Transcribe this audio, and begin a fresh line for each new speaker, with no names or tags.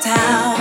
Town.